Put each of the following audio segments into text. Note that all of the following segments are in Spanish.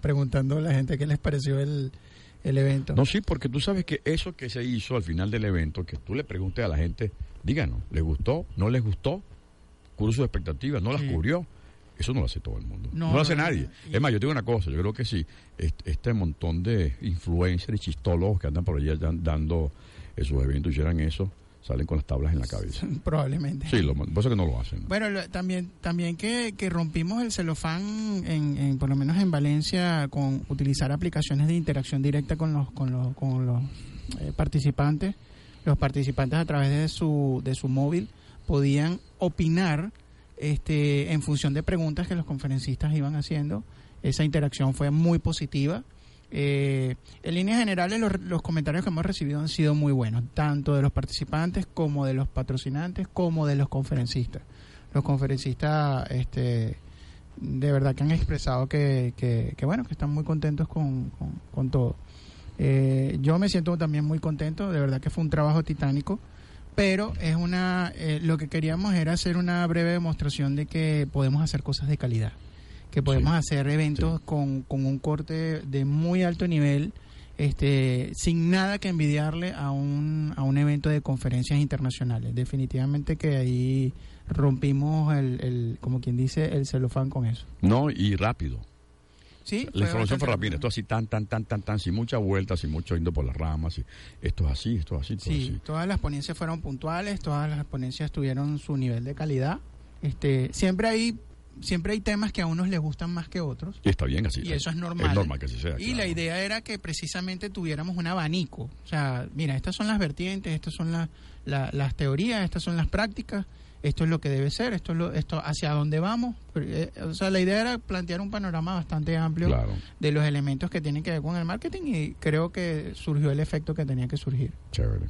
Preguntando a la gente qué les pareció el, el evento. No, sí, porque tú sabes que eso que se hizo al final del evento, que tú le preguntes a la gente, díganos, ¿les gustó? ¿No les gustó? ¿Cubrió sus expectativas? ¿No las cubrió? Eso no lo hace todo el mundo. No, lo hace nadie. Es más, yo digo una cosa, yo creo que sí, este montón de influencers y chistólogos que andan por allá dando esos eventos hicieran eso, salen con las tablas en la cabeza. Probablemente. Sí, lo pasa que no lo hacen. Bueno, también también que, que rompimos el celofán, en, por lo menos en Valencia, con utilizar aplicaciones de interacción directa con los, con los, con los eh, participantes. Los participantes a través de su, de su móvil podían opinar este, en función de preguntas que los conferencistas iban haciendo. Esa interacción fue muy positiva. Eh, en líneas generales, los, comentarios que hemos recibido han sido muy buenos, tanto de los participantes como de los patrocinantes, como de los conferencistas. Los conferencistas, este, de verdad que han expresado que, que, bueno, que están muy contentos con, con, todo. Eh, yo me siento también muy contento, de verdad que fue un trabajo titánico pero es una eh, lo que queríamos era hacer una breve demostración de que podemos hacer cosas de calidad, que podemos hacer eventos con, con un corte de muy alto nivel, este, sin nada que envidiarle a un, a un evento de conferencias internacionales. Definitivamente que ahí rompimos el, el, como quien dice, el celofán con eso. No, y rápido. Sí, la información fue rápida, esto así tan, tan, tan, tan, tan, sin muchas vueltas, sin mucho indo por las ramas, esto es así, esto es así, todo sí, todas las ponencias fueron puntuales, todas las ponencias tuvieron su nivel de calidad. Este, siempre hay siempre hay temas que a unos les gustan más que otros. Y está bien así. Y eso es normal. Es normal que así sea. Y la idea era que precisamente tuviéramos un abanico. O sea, mira, estas son las vertientes, estas son las, las teorías, estas son las prácticas esto es lo que debe ser, esto es lo, esto hacia dónde vamos. Eh, o sea, la idea era plantear un panorama bastante amplio de los elementos que tienen que ver con el marketing y creo que surgió el efecto que tenía que surgir. Chévere.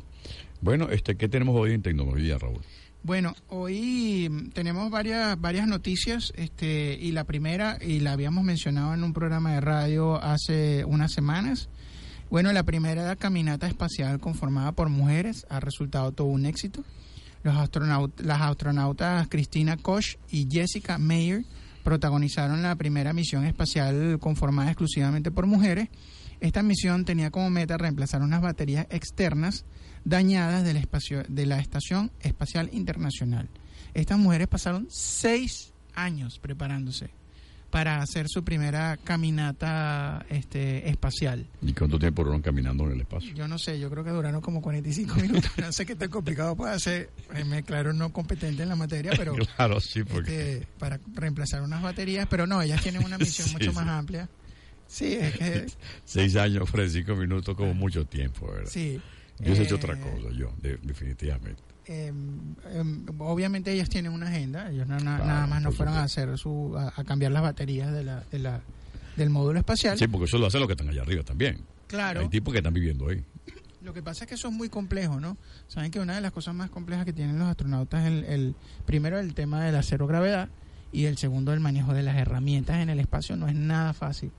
Bueno, este, ¿qué tenemos hoy en tecnología, Raúl? Bueno, hoy tenemos varias varias noticias, este, y la primera y la habíamos mencionado en un programa de radio hace unas semanas. Bueno, la primera caminata espacial conformada por mujeres ha resultado todo un éxito. Los astronautas, las astronautas Cristina Koch y Jessica Meyer protagonizaron la primera misión espacial conformada exclusivamente por mujeres. Esta misión tenía como meta reemplazar unas baterías externas dañadas del espacio, de la Estación Espacial Internacional. Estas mujeres pasaron seis años preparándose para hacer su primera caminata este, espacial. ¿Y cuánto tiempo duraron caminando en el espacio? Yo no sé, yo creo que duraron como 45 minutos. no sé qué tan complicado puede hacer. Eh, me claro no competente en la materia, pero. claro, sí, porque. Este, para reemplazar unas baterías, pero no, ellas tienen una misión mucho más amplia. Sí, es que. Seis años, 45 minutos, como mucho tiempo, ¿verdad? Sí. Yo he hecho otra eh, cosa, yo, definitivamente. Em, obviamente ellas tienen una agenda, ellos nada más no fueron a hacer su a, cambiar las baterías de la, de la, del módulo espacial. Sí, porque eso lo hacen los que están allá arriba también. Claro. Hay tipos que están viviendo ahí. Lo que pasa es que eso es muy complejo, ¿no? Saben que una de las cosas más complejas que tienen los astronautas es el, el primero el tema de la cero gravedad y el segundo el manejo de las herramientas en el espacio no es nada fácil,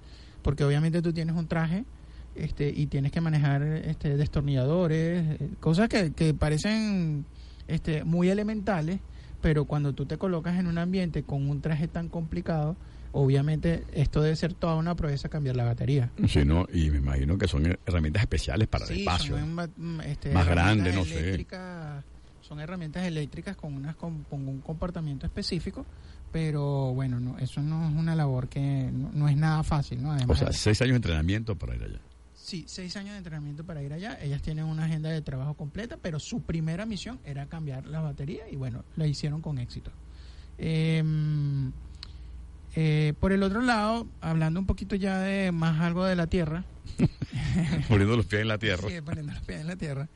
porque obviamente tú tienes un traje este, y tienes que manejar este, destornilladores, eh, cosas que, que parecen este, muy elementales, pero cuando tú te colocas en un ambiente con un traje tan complicado, obviamente esto debe ser toda una proeza cambiar la batería. Sí, no, y me imagino que son herramientas especiales para el espacio. Son, este, más grandes, no sé. Son herramientas eléctricas con, unas, con, un comportamiento específico, pero bueno, no, eso no es una labor que no, es nada fácil, ¿no? o sea, seis años de entrenamiento para ir allá. Sí, seis años de entrenamiento para ir allá. Ellas tienen una agenda de trabajo completa, pero su primera misión era cambiar la batería y bueno, la hicieron con éxito. Em, eh, por el otro lado, hablando un poquito ya de más algo de la Tierra. poniendo los pies en la Tierra. Sí, poniendo los pies en la Tierra.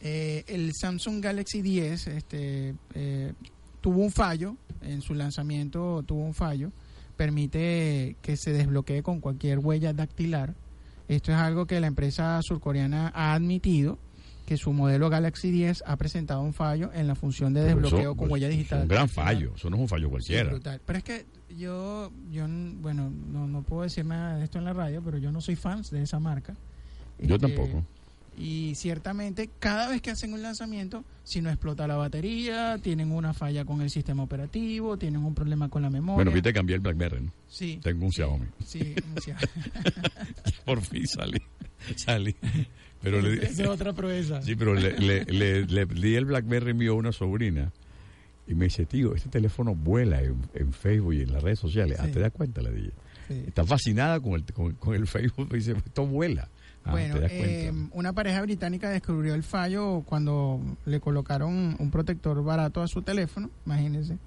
Eh, el Samsung Galaxy 10 este, eh, tuvo un fallo, en su lanzamiento tuvo un fallo permite que se desbloquee con cualquier huella dactilar. Esto es algo que la empresa surcoreana ha admitido que su modelo Galaxy 10 ha presentado un fallo en la función de desbloqueo con huella digital. un gran fallo, eso no es un fallo cualquiera. pero es que yo, yo bueno, no, no puedo decir nada de esto en la radio, pero yo no soy fan de esa marca. Yo este, tampoco. Y ciertamente, cada vez que hacen un lanzamiento, si no explota la batería, tienen una falla con el sistema operativo, tienen un problema con la memoria. Bueno, viste cambiar el BlackBerry, ¿no? Sí. Tengo un Xiaomi. Sí, un Xiaomi. Por fin salí. Salí. Pero le, es otra proeza. Sí, pero le, le, di el BlackBerry mío a una sobrina y me dice, tío, este teléfono vuela en, Facebook y en las redes sociales. Ah, ¿te das cuenta? Le dije. Está fascinada con el, con, el Facebook. Me dice, esto vuela. Ah, bueno, eh, una pareja británica descubrió el fallo cuando le colocaron un protector barato a su teléfono, imagínense.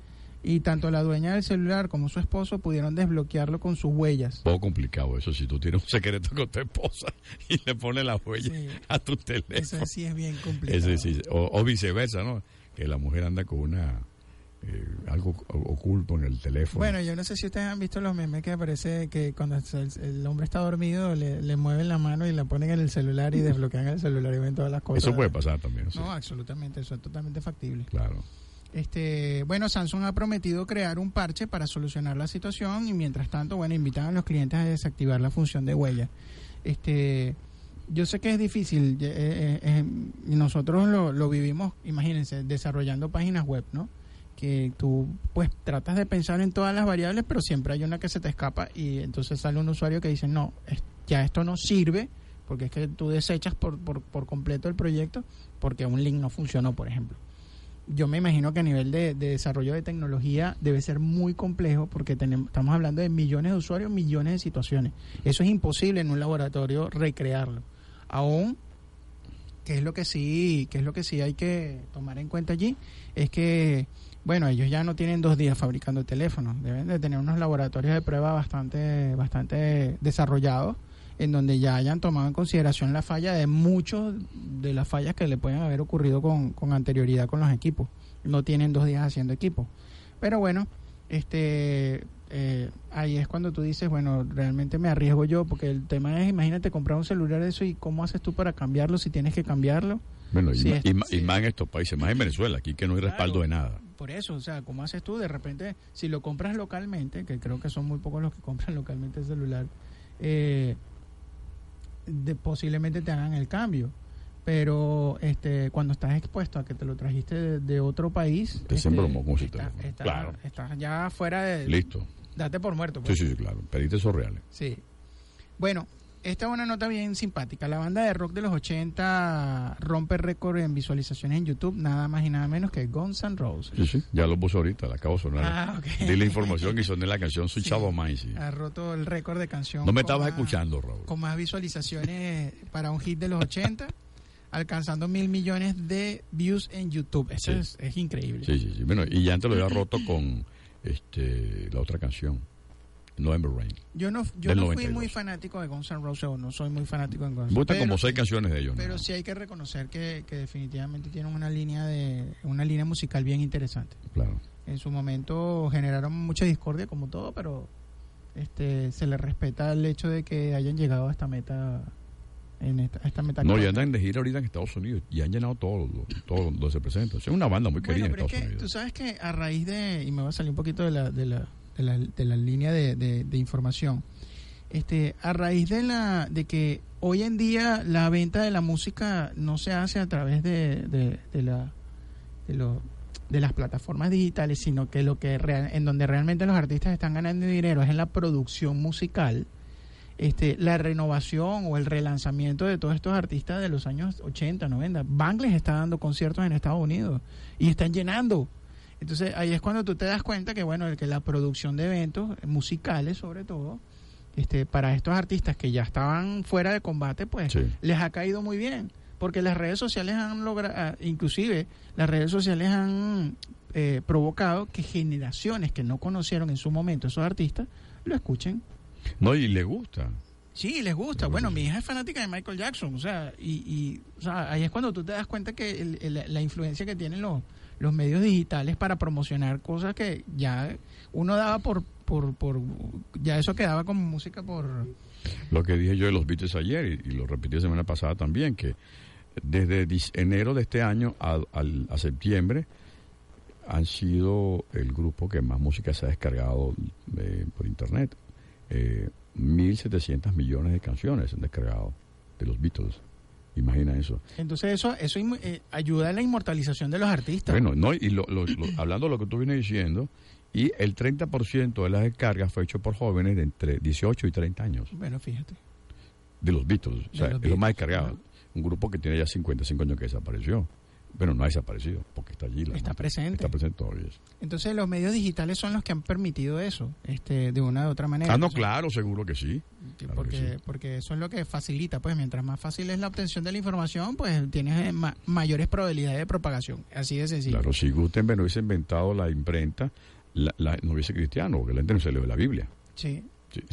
Y tanto la dueña del celular como su esposo pudieron desbloquearlo con sus huellas. Poco complicado eso, si tú tienes un secreto con tu esposa y le pones la huella a tu teléfono. Eso sí es bien complicado. o viceversa, ¿no? Que la mujer anda con una eh, algo oculto en el teléfono. Bueno, yo no sé si ustedes han visto los memes que aparece que cuando el, hombre está dormido le, mueven la mano y la ponen en el celular y desbloquean el celular y ven todas las cosas. Eso puede pasar también. No, absolutamente, eso es totalmente factible. Claro. Este, bueno, Samsung ha prometido crear un parche para solucionar la situación y mientras tanto, bueno, invitan a los clientes a desactivar la función de huella. Este, yo sé que es difícil, eh, eh, nosotros lo, lo vivimos, imagínense, desarrollando páginas web, ¿no? Que tú pues tratas de pensar en todas las variables, pero siempre hay una que se te escapa y entonces sale un usuario que dice, no, ya esto no sirve, porque es que tú desechas por, por, por completo el proyecto porque un link no funcionó, por ejemplo. Yo me imagino que a nivel de, desarrollo de tecnología debe ser muy complejo porque tenemos, estamos hablando de millones de usuarios, millones de situaciones. Eso es imposible en un laboratorio recrearlo. Aún que es lo que sí, que es lo que sí hay que tomar en cuenta allí, es que bueno, ellos ya no tienen dos días fabricando teléfonos, deben de tener unos laboratorios de prueba bastante, bastante desarrollados, en donde ya hayan tomado en consideración la falla de muchos de las fallas que le pueden haber ocurrido con, con anterioridad con los equipos. No tienen dos días haciendo equipos. Pero bueno, este eh, ahí es cuando tú dices, bueno, realmente me arriesgo yo, porque el tema es, imagínate comprar un celular de eso y cómo haces tú para cambiarlo si tienes que cambiarlo. Bueno, y, más en estos países, más en Venezuela, aquí que no hay respaldo de nada por eso, o sea, ¿cómo haces tú? De repente, si lo compras localmente, que creo que son muy pocos los que compran localmente el celular, eh, de, posiblemente te hagan el cambio. Pero este, cuando estás expuesto a que te lo trajiste de, otro país, te este, como si claro. estás ya fuera de... Listo. Date por muerto. Pues. Sí, sí, claro. Pediste esos reales. Sí. Bueno, esta es una nota bien simpática. La banda de rock de los 80 rompe récord en visualizaciones en YouTube, nada más y nada menos que Guns N' Roses. Sí, sí, ya lo puso ahorita, la acabo de sonar. Ah, Di la información y soné la canción Soy Chavo Sí. Ha roto el récord de canción. No me estabas escuchando, Raúl. Con más visualizaciones para un hit de los 80, alcanzando mil millones de views en YouTube. Eso es, es, increíble. Sí, sí, sí. Bueno, y ya antes lo había roto con este la otra canción. November Rain. Yo no, yo no fui muy fanático de Guns N' Roses, o no soy muy fanático de Guns N' Roses. Como seis canciones de ellos. Pero sí hay que reconocer que, definitivamente tienen una línea de una línea musical bien interesante. Claro. En su momento generaron mucha discordia, como todo, pero este se les respeta el hecho de que hayan llegado a esta meta en esta, meta. No, ya andan de gira ahorita en Estados Unidos y han llenado todo, todo donde se presenta. Es una banda muy querida en Estados Unidos. Tú sabes que a raíz de, y me va a salir un poquito de la, de la de la, línea de, de, información. Este, a raíz de la de que hoy en día la venta de la música no se hace a través de, de, la de, lo, de las plataformas digitales, sino que lo que en donde realmente los artistas están ganando dinero es en la producción musical. Este, la renovación o el relanzamiento de todos estos artistas de los años 80, 90. Bangles está dando conciertos en Estados Unidos y están llenando. Entonces ahí es cuando tú te das cuenta que bueno, que la producción de eventos musicales sobre todo, este, para estos artistas que ya estaban fuera de combate, pues les ha caído muy bien, porque las redes sociales han logrado, ah, inclusive las redes sociales han eh, provocado que generaciones que no conocieron en su momento esos artistas lo escuchen. No, y le gusta. Sí, les gusta. Bueno, mi hija es fanática de Michael Jackson, o sea, y, y o sea, ahí es cuando tú te das cuenta que la influencia que tienen los, los medios digitales para promocionar cosas que ya uno daba por, por, por ya eso quedaba como música por... Lo que dije yo de los Beatles ayer y, lo repetí la semana pasada también, que desde enero de este año a, a septiembre han sido el grupo que más música se ha descargado eh, por internet. Eh, 1.700 millones de canciones se han descargado de los Beatles. Imagina eso. Entonces eso eso eh, ayuda a la inmortalización de los artistas. Bueno, no, y lo, hablando de lo que tú vienes diciendo, y el 30% de las descargas fue hecho por jóvenes de entre 18 y 30 años. Bueno, fíjate. De los Beatles, o sea, es lo más descargado. Un grupo que tiene ya 55 años que desapareció. Bueno, no ha desaparecido, porque está allí. está presente. Está presente todavía. Entonces, los medios digitales son los que han permitido eso, este, de una u otra manera. Ah, no, claro, seguro que sí. porque, porque eso es lo que facilita, pues mientras más fácil es la obtención de la información, pues tienes eh, mayores probabilidades de propagación. Así de sencillo. Claro, si Gutenberg no hubiese inventado la imprenta, la, no hubiese cristiano, porque la gente no se lee la Biblia. Sí.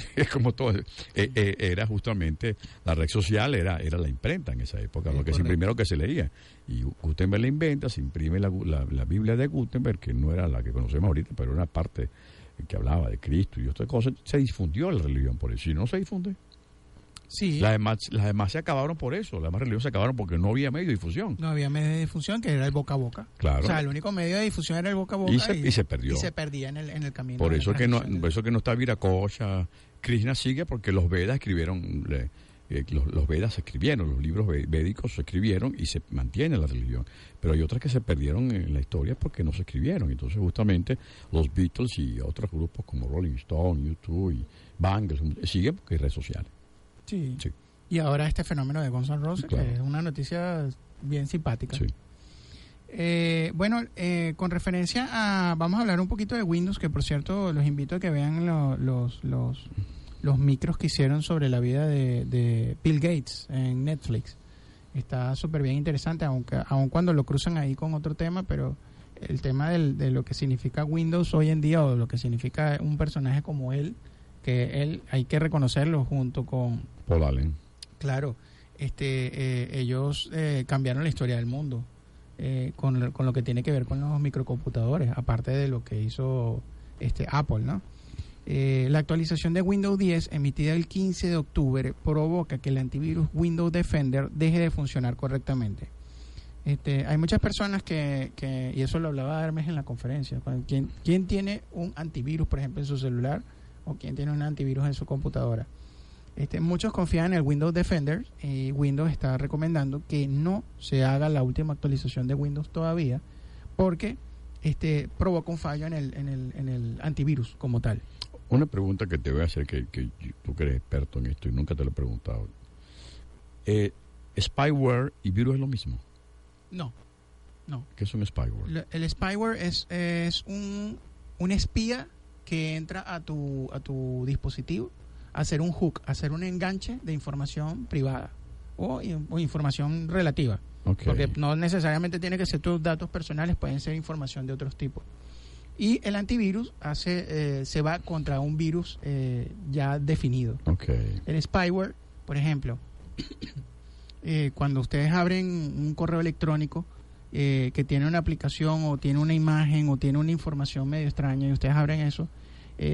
es como todo. Eh, eh, era justamente, la red social era, era la imprenta en esa época, lo que es primero que se leía. Y Gutenberg la inventa, se imprime la, la, Biblia de Gutenberg, que no era la que conocemos ahorita, pero era una parte que hablaba de Cristo y otras cosas. Se difundió la religión por eso. Si no se difunde, Sí. Las demás, las demás se acabaron por eso, las demás religiones se acabaron porque no había medio de difusión. No había medio de difusión, que era el boca a boca. Claro. O sea, el único medio de difusión era el boca a boca. Y se, y, se perdió. Y se perdía en el, en el camino. Por eso, que no, por eso que no está Viracocha. Krishna sigue porque los Vedas escribieron, eh, los, Vedas se escribieron, los libros védicos se escribieron y se mantiene la religión. Pero hay otras que se perdieron en la historia porque no se escribieron. Entonces, justamente, los Beatles y otros grupos como Rolling Stone, YouTube y Bangles siguen porque hay redes sociales. Sí. sí. Y ahora este fenómeno de Gonzalo Roses, que es una noticia bien simpática. Eh, bueno, eh, con referencia a... Vamos a hablar un poquito de Windows, que por cierto los invito a que vean los, los, los micros que hicieron sobre la vida de, Bill Gates en Netflix. Está súper bien interesante, aunque aun cuando lo cruzan ahí con otro tema, pero el tema de lo que significa Windows hoy en día o lo que significa un personaje como él, que él hay que reconocerlo junto con... Paul Allen Claro, este, eh, ellos eh, cambiaron la historia del mundo eh, con, lo que tiene que ver con los microcomputadores, aparte de lo que hizo este Apple, ¿no? la actualización de Windows 10 emitida el 15 de octubre provoca que el antivirus Windows Defender deje de funcionar correctamente. Este, hay muchas personas que, que, y eso lo hablaba Hermes en la conferencia, ¿quién, ¿quién tiene un antivirus, por ejemplo, en su celular o quién tiene un antivirus en su computadora? Este, muchos confían en el Windows Defender y Windows está recomendando que no se haga la última actualización de Windows todavía porque este, provoca un fallo en el, en el, en el antivirus como tal. Una pregunta que te voy a hacer, que, tú que eres experto en esto y nunca te lo he preguntado. Eh, ¿Spyware y virus es lo mismo? No, no. ¿Qué es un spyware? El spyware es, es un, un espía que entra a tu, a tu dispositivo hacer un hook, hacer un enganche de información privada o, información relativa. Porque no necesariamente tiene que ser tus datos personales, pueden ser información de otros tipos. Y el antivirus hace, eh, se va contra un virus eh, ya definido. El spyware, por ejemplo, eh, cuando ustedes abren un correo electrónico que tiene una aplicación o tiene una imagen o tiene una información medio extraña y ustedes abren eso,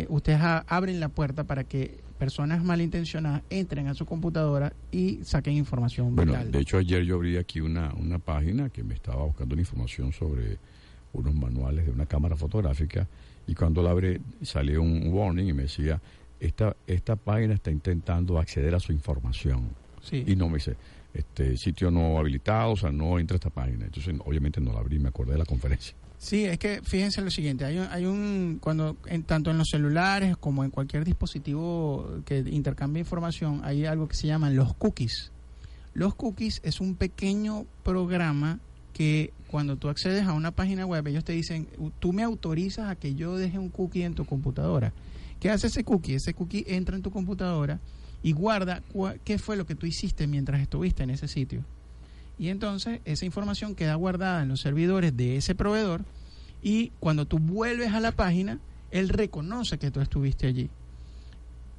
ustedes abren la puerta para que personas malintencionadas entren a su computadora y saquen información bueno, De hecho, ayer yo abrí aquí una, una página que me estaba buscando una información sobre unos manuales de una cámara fotográfica y cuando la abrí salió un warning y me decía, esta, esta página está intentando acceder a su información. Y no me dice, este sitio no habilitado, o sea, no entra a esta página. Entonces, obviamente no la abrí, me acordé de la conferencia. Sí, es que fíjense lo siguiente, hay un, hay un cuando en, tanto en los celulares como en cualquier dispositivo que intercambia información, hay algo que se llaman los cookies. Los cookies es un pequeño programa que cuando tú accedes a una página web, ellos te dicen, tú me autorizas a que yo deje un cookie en tu computadora. ¿Qué hace ese cookie? Ese cookie entra en tu computadora y guarda qué fue lo que tú hiciste mientras estuviste en ese sitio y entonces esa información queda guardada en los servidores de ese proveedor y cuando tú vuelves a la página, él reconoce que tú estuviste allí.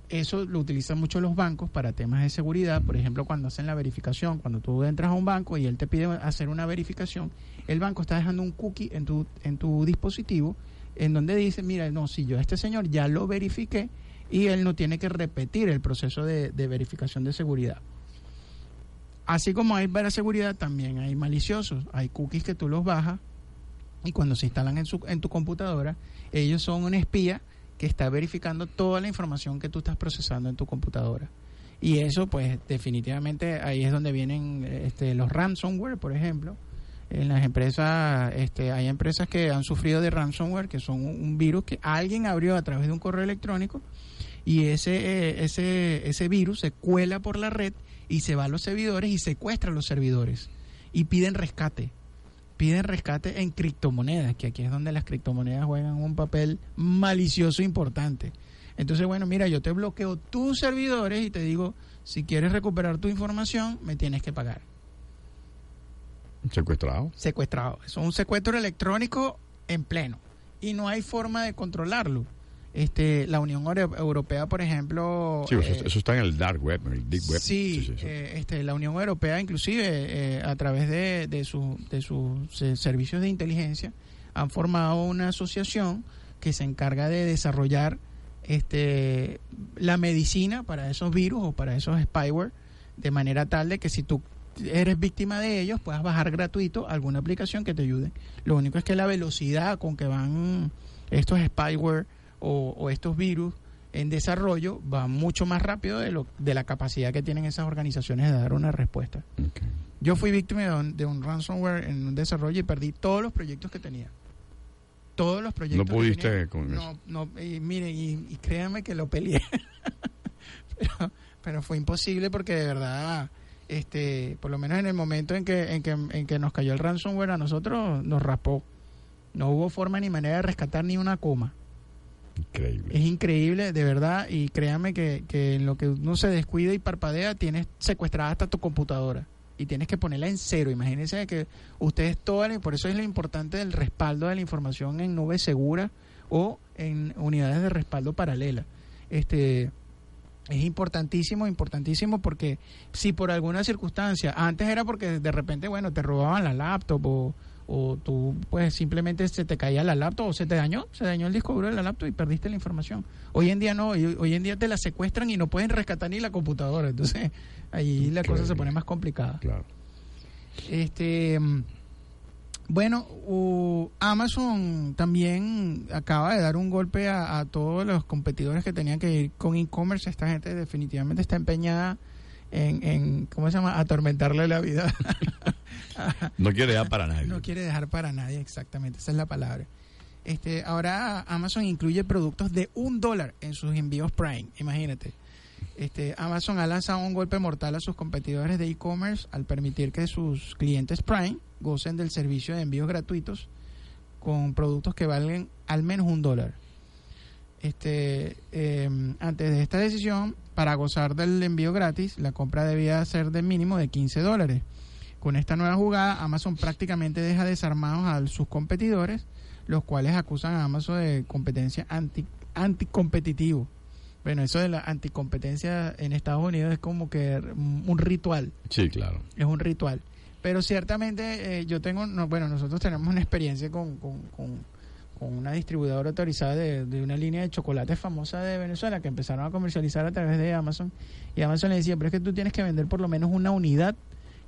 eso lo utilizan mucho los bancos para temas de seguridad. Por ejemplo, cuando hacen la verificación, cuando tú entras a un banco y él te pide hacer una verificación, el banco está dejando un cookie en tu, en tu dispositivo en donde dice, mira, no, si yo a este señor ya lo verifiqué y él no tiene que repetir el proceso de, verificación de seguridad. Así como hay para seguridad, también hay maliciosos. Hay cookies que tú los bajas y cuando se instalan en, su, en tu computadora, ellos son un espía que está verificando toda la información que tú estás procesando en tu computadora. Y eso, pues, definitivamente ahí es donde vienen este, los ransomware, por ejemplo. En las empresas, este, hay empresas que han sufrido de ransomware, que son un virus que alguien abrió a través de un correo electrónico y ese, eh, ese, ese virus se cuela por la red y se va a los servidores y secuestra a los servidores y piden rescate piden rescate en criptomonedas, que aquí es donde las criptomonedas juegan un papel malicioso importante. Entonces, bueno, mira, yo te bloqueo tus servidores y te digo, si quieres recuperar tu información, me tienes que pagar. ¿Secuestrado? Secuestrado. Es un secuestro electrónico en pleno. Y no hay forma de controlarlo este la Unión Europea por ejemplo sí, eso, eh, está en el dark web en el deep web. Sí, eh, este la Unión Europea inclusive eh, a través de, de, de sus servicios de inteligencia han formado una asociación que se encarga de desarrollar este la medicina para esos virus o para esos spyware de manera tal de que si tú eres víctima de ellos puedas bajar gratuito alguna aplicación que te ayude. Lo único es que la velocidad con que van estos spyware o, estos virus en desarrollo va mucho más rápido de, lo, de la capacidad que tienen esas organizaciones de dar una respuesta. Yo fui víctima de un, ransomware en un desarrollo y perdí todos los proyectos que tenía. Todos los proyectos. ¿No pudiste con no, No, y miren, y, créanme que lo peleé. pero, pero fue imposible porque de verdad, este, por lo menos en el momento en que, en que, en que nos cayó el ransomware a nosotros, nos raspó. No hubo forma ni manera de rescatar ni una coma. Increíble. Es increíble, de verdad, y créame que, que en lo que uno se descuida y parpadea, tienes secuestrada hasta tu computadora y tienes que ponerla en cero. Imagínense que ustedes todas, y por eso es lo importante del respaldo de la información en nube segura o en unidades de respaldo paralela. Este es importantísimo, importantísimo porque si por alguna circunstancia, antes era porque de repente, bueno, te robaban la laptop o o tú pues simplemente se te caía la laptop o se te dañó, se dañó el disco duro de la laptop y perdiste la información. Hoy en día no, hoy, en día te la secuestran y no pueden rescatar ni la computadora, entonces ahí la cosa se pone más complicada. Claro. Este bueno, Amazon también acaba de dar un golpe a, a todos los competidores que tenían que ir con e-commerce. Esta gente definitivamente está empeñada en, en ¿cómo se llama? Atormentarle la vida no quiere dejar para nadie. No quiere dejar para nadie, exactamente, esa es la palabra. Este, ahora Amazon incluye productos de un dólar en sus envíos Prime, imagínate. Este, Amazon ha lanzado un golpe mortal a sus competidores de e-commerce al permitir que sus clientes Prime gocen del servicio de envíos gratuitos con productos que valen al menos un dólar. Este, em, antes de esta decisión, para gozar del envío gratis, la compra debía ser de mínimo de 15 dólares. Con esta nueva jugada, Amazon prácticamente deja desarmados a sus competidores, los cuales acusan a Amazon de competencia anti, anticompetitivo. Bueno, eso de la anticompetencia en Estados Unidos es como que un ritual. Sí, claro. Es un ritual. Pero ciertamente eh, yo tengo, bueno, nosotros tenemos una experiencia con, con, una distribuidora autorizada de, de, una línea de chocolates famosa de Venezuela que empezaron a comercializar a través de Amazon. Y Amazon le decía, pero es que tú tienes que vender por lo menos una unidad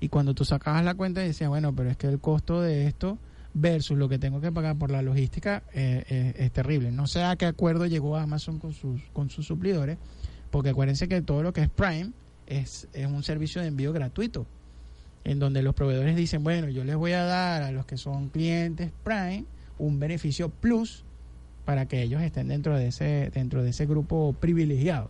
y cuando tú sacabas la cuenta decías, bueno, pero es que el costo de esto versus lo que tengo que pagar por la logística eh, eh, es terrible. No sé a qué acuerdo llegó Amazon con sus, con sus suplidores, porque acuérdense que todo lo que es Prime es, es un servicio de envío gratuito, en donde los proveedores dicen, bueno, yo les voy a dar a los que son clientes Prime un beneficio plus para que ellos estén dentro de ese, dentro de ese grupo privilegiado.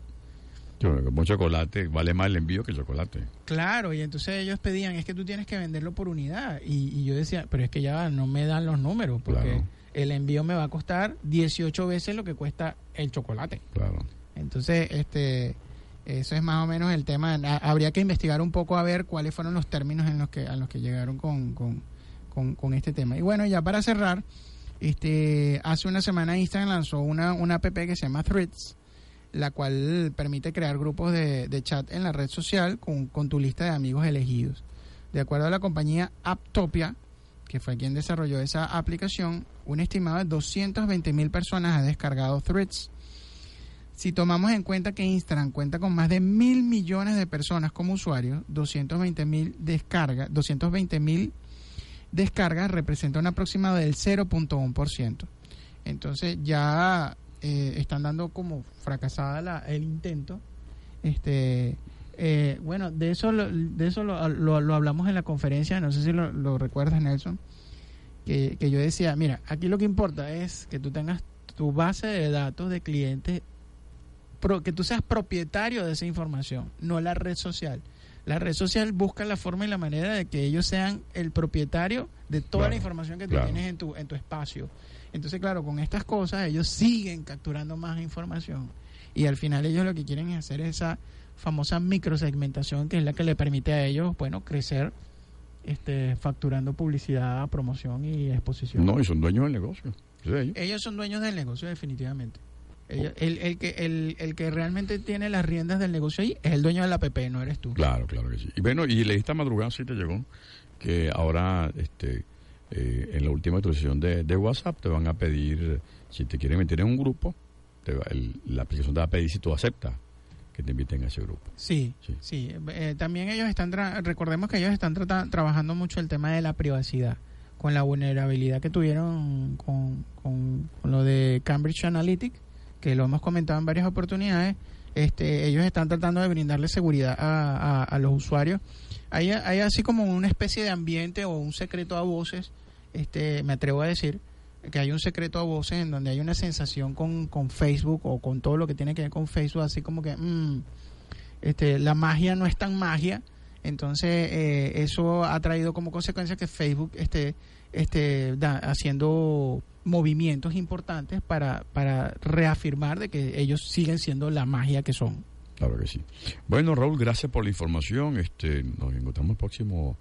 Como chocolate, vale más el envío que el chocolate. Claro, y entonces ellos pedían, es que tú tienes que venderlo por unidad. Y, yo decía, pero es que ya no me dan los números, porque el envío me va a costar 18 veces lo que cuesta el chocolate. Claro. Entonces, este eso es más o menos el tema. Habría que investigar un poco a ver cuáles fueron los términos en los que a los que llegaron con, con, con, este tema. Y bueno, ya para cerrar, este hace una semana Instagram lanzó una, una app que se llama Threads la cual permite crear grupos de, chat en la red social con, con, tu lista de amigos elegidos. De acuerdo a la compañía Aptopia, que fue quien desarrolló esa aplicación, un estimado de 220 mil personas ha descargado Threads. Si tomamos en cuenta que Instagram cuenta con más de mil millones de personas como usuarios, 220 mil descargas, 220 mil descargas representa un aproximado del 0.1%. Entonces ya eh, están dando como fracasada la, el intento. Este, eh, bueno, de eso, lo, de eso lo, lo, hablamos en la conferencia, no sé si lo, recuerdas, Nelson, que, que yo decía, mira, aquí lo que importa es que tú tengas tu base de datos de clientes, que tú seas propietario de esa información, no la red social. La red social busca la forma y la manera de que ellos sean el propietario de toda la información que tú tienes en tu, en tu espacio. Entonces, claro, con estas cosas ellos siguen capturando más información y al final ellos lo que quieren es hacer esa famosa microsegmentación que es la que le permite a ellos, bueno, crecer este, facturando publicidad, promoción y exposición. No, y son dueños del negocio. ellos. son dueños del negocio, definitivamente. El, el, que, el, el, que realmente tiene las riendas del negocio ahí es el dueño de la PP, no eres tú. Claro, claro que sí. Y bueno, y esta madrugada sí te llegó que ahora este eh, en la última actualización de, de, WhatsApp te van a pedir, si te quieren meter en un grupo, la aplicación te va a pedir si tú aceptas que te inviten a ese grupo. Sí, sí. Eh, también ellos están, recordemos que ellos están trabajando mucho el tema de la privacidad, con la vulnerabilidad que tuvieron con, con, lo de Cambridge Analytic, que lo hemos comentado en varias oportunidades. Este, ellos están tratando de brindarle seguridad a, a, los usuarios. Hay, hay así como una especie de ambiente o un secreto a voces este, me atrevo a decir que hay un secreto a voces en donde hay una sensación con, con Facebook o con todo lo que tiene que ver con Facebook, así como que mm, este, la magia no es tan magia. Entonces, eh, eso ha traído como consecuencia que Facebook esté, esté haciendo movimientos importantes para, para reafirmar de que ellos siguen siendo la magia que son. Claro que sí. Bueno, Raúl, gracias por la información. Este, nos encontramos el próximo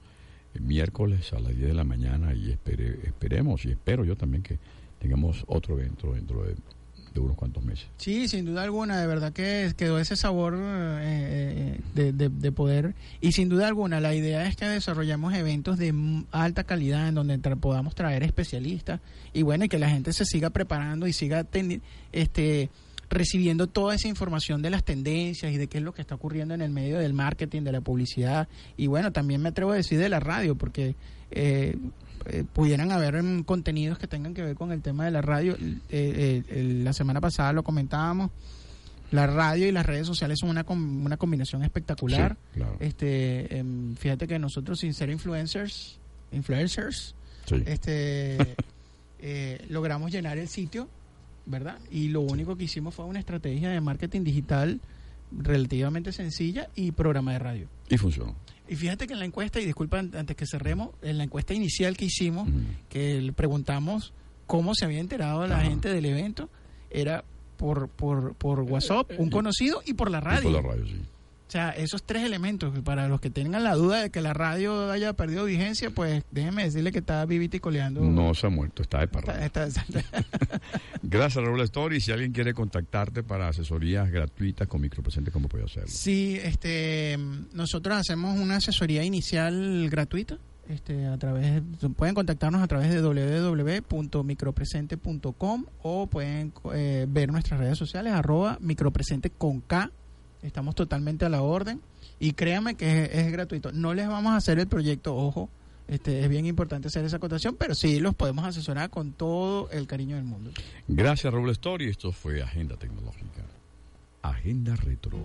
miércoles a las 10 de la mañana y esperemos y espero yo también que tengamos otro evento dentro de, unos cuantos meses. Sí, sin duda alguna, de verdad que quedó ese sabor eh, eh, de, poder y sin duda alguna la idea es que desarrollemos eventos de alta calidad en donde podamos traer especialistas y bueno, y que la gente se siga preparando y siga este recibiendo toda esa información de las tendencias y de qué es lo que está ocurriendo en el medio del marketing, de la publicidad y bueno, también me atrevo a decir de la radio porque eh, eh, pudieran haber mm, contenidos que tengan que ver con el tema de la radio. Eh, la semana pasada lo comentábamos. La radio y las redes sociales son una, una combinación espectacular. Este, em, fíjate que nosotros sin ser influencers, influencers, este, logramos llenar el sitio ¿verdad? Y lo único que hicimos fue una estrategia de marketing digital relativamente sencilla y programa de radio. Y funcionó. Y fíjate que en la encuesta, y disculpa antes que cerremos, en la encuesta inicial que hicimos, que le preguntamos cómo se había enterado la gente del evento, era por, por, por WhatsApp, un conocido, y por la radio. por la radio, sí. O sea, esos tres elementos, para los que tengan la duda de que la radio haya perdido vigencia, pues déjenme decirle que está vivita y coleando. No se ha muerto, está de parranda. Gracias, Raúl Story. Si alguien quiere contactarte para asesorías gratuitas con micropresente, ¿cómo puede hacerlo? Sí, este, nosotros hacemos una asesoría inicial gratuita. Este, a través pueden contactarnos a través de www.micropresente.com o pueden eh, ver nuestras redes sociales arroba micropresente con K Estamos totalmente a la orden y créanme que es, gratuito. No les vamos a hacer el proyecto, ojo, este, es bien importante hacer esa acotación, pero sí los podemos asesorar con todo el cariño del mundo. Gracias, Raúl Story. Esto fue Agenda Tecnológica. Agenda Retro.